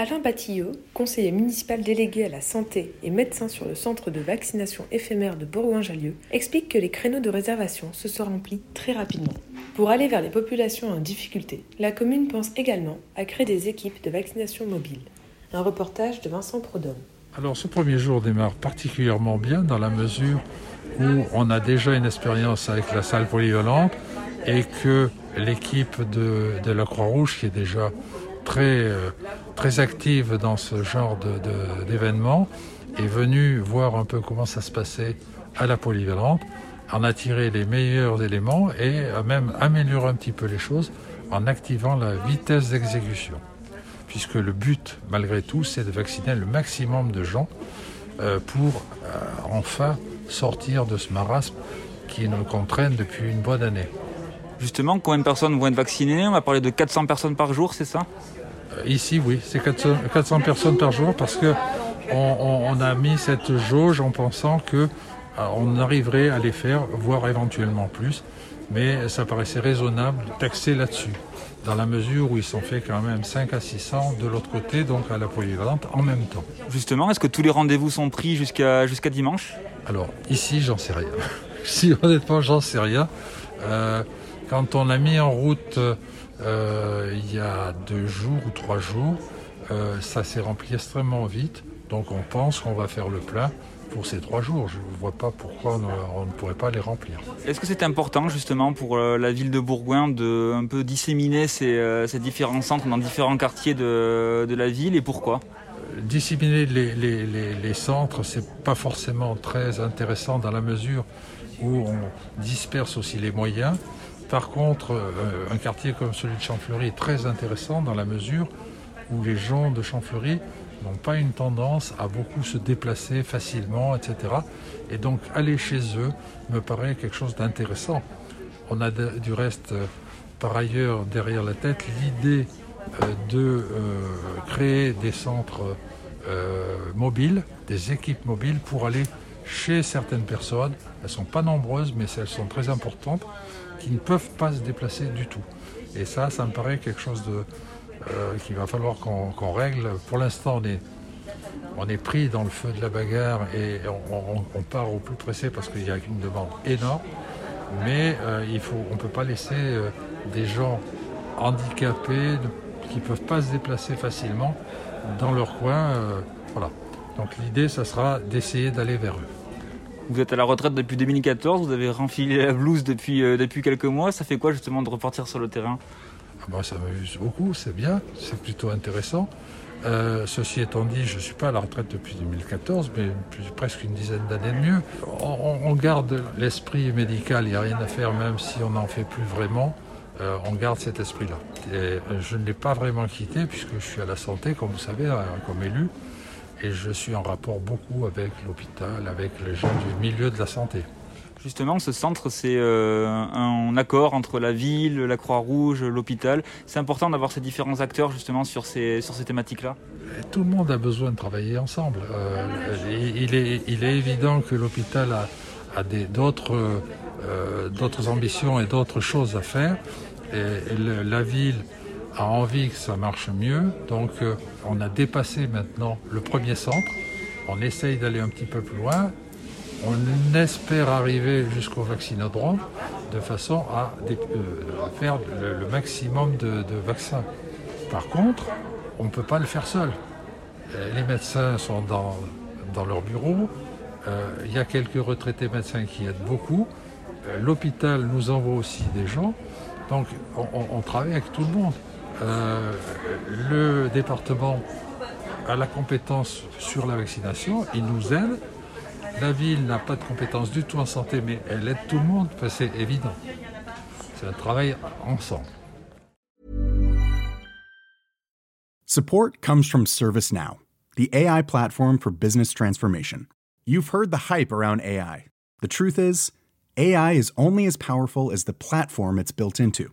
Alain Batillot, conseiller municipal délégué à la santé et médecin sur le centre de vaccination éphémère de Bourgoin-Jallieu, explique que les créneaux de réservation se sont remplis très rapidement. Pour aller vers les populations en difficulté, la commune pense également à créer des équipes de vaccination mobiles. Un reportage de Vincent Prodhomme. Alors ce premier jour démarre particulièrement bien dans la mesure où on a déjà une expérience avec la salle polyvalente et que l'équipe de la Croix-Rouge qui est déjà très, euh, très active dans ce genre d'événement, est venue voir un peu comment ça se passait à la polyvalente, en attirer les meilleurs éléments et même améliorer un petit peu les choses en activant la vitesse d'exécution. Puisque le but, malgré tout, c'est de vacciner le maximum de gens euh, pour euh, enfin sortir de ce marasme qui nous contraint depuis une bonne année. Justement, combien de personnes vont être vaccinées? On va parler de 400 personnes par jour, c'est ça? euh, Ici, oui, c'est 400, personnes par jour parce que on, a mis cette jauge en pensant que euh, on arriverait à les faire, voire éventuellement plus. Mais ça paraissait raisonnable taxer là-dessus, dans la mesure où ils sont faits quand même 5 à 600 de l'autre côté, donc à la polyvalente, en même temps. Justement, est-ce que tous les rendez-vous sont pris jusqu'à jusqu'à dimanche? Alors, ici, j'en sais rien. si honnêtement, j'en sais rien. Euh, quand on a mis en route euh, il y a deux jours ou trois jours. Euh, ça s'est rempli extrêmement vite, donc on pense qu'on va faire le plein pour ces trois jours. Je ne vois pas pourquoi on, ne pourrait pas les remplir. Est-ce que c'est important justement pour euh, la ville de Bourgoin de un peu disséminer ces, différents centres dans différents quartiers de, la ville et pourquoi? Disséminer les, les, les, les centres, c'est pas forcément très intéressant dans la mesure où on disperse aussi les moyens. Par contre, euh, un quartier comme celui de Champfleury est très intéressant dans la mesure où les gens de Champfleury n'ont pas une tendance à beaucoup se déplacer facilement, etc. Et donc aller chez eux me paraît quelque chose d'intéressant. On a du reste, euh, par ailleurs, derrière la tête, l'idée euh, de créer des centres mobiles, des équipes mobiles pour aller chez certaines personnes. Elles ne sont pas nombreuses, mais elles sont très importantes qui ne peuvent pas se déplacer du tout. Et ça, ça me paraît quelque chose de, euh, qu'il va falloir qu'on règle. Pour l'instant, on est, pris dans le feu de la bagarre et on, part au plus pressé parce qu'il y a une demande énorme. Mais euh, il faut, on ne peut pas laisser euh, des gens handicapés qui ne peuvent pas se déplacer facilement dans leur coin. voilà. Donc l'idée, ça sera d'essayer d'aller vers eux. Vous êtes à la retraite depuis 2014, vous avez renfilé la blouse depuis, euh, depuis quelques mois. Ça fait quoi justement de repartir sur le terrain? Ah bah, Ça m'amuse beaucoup, c'est bien, c'est plutôt intéressant. Euh, ceci étant dit, je ne suis pas à la retraite depuis 2014, mais presque une dizaine d'années de mieux. On, garde l'esprit médical, il n'y a rien à faire, même si on n'en fait plus vraiment. Euh, on garde cet esprit-là. je ne l'ai pas vraiment quitté, puisque je suis à la santé, comme vous savez, comme élu et je suis en rapport beaucoup avec l'hôpital, avec les gens du milieu de la santé. Justement, ce centre, c'est euh, un accord entre la ville, la Croix-Rouge, l'hôpital. C'est important d'avoir ces différents acteurs justement sur ces, sur ces thématiques-là Tout le monde a besoin de travailler ensemble. Euh, il, est, il, est, évident que l'hôpital a, a d'autres euh, ambitions et d'autres choses à faire. Et, la ville a envie que ça marche mieux. Donc euh, on a dépassé maintenant le premier centre. On essaye d'aller un petit peu plus loin. On espère arriver jusqu'au vaccinodrome de façon à, euh, faire le, maximum de, vaccins. Par contre, on ne peut pas le faire seul. Euh, les médecins sont dans, dans leur bureau. Il y a quelques retraités médecins qui aident beaucoup. L'hôpital nous envoie aussi des gens. Donc on travaille avec tout le monde. Euh, le département a la compétence sur la vaccination, il nous aide. La ville n'a pas de compétence du tout en santé, mais elle aide tout le monde, c'est évident. C'est un travail ensemble. Support comes from ServiceNow, the AI platform for business transformation. You've heard the hype around AI. The truth is, AI is only as powerful as the platform it's built into.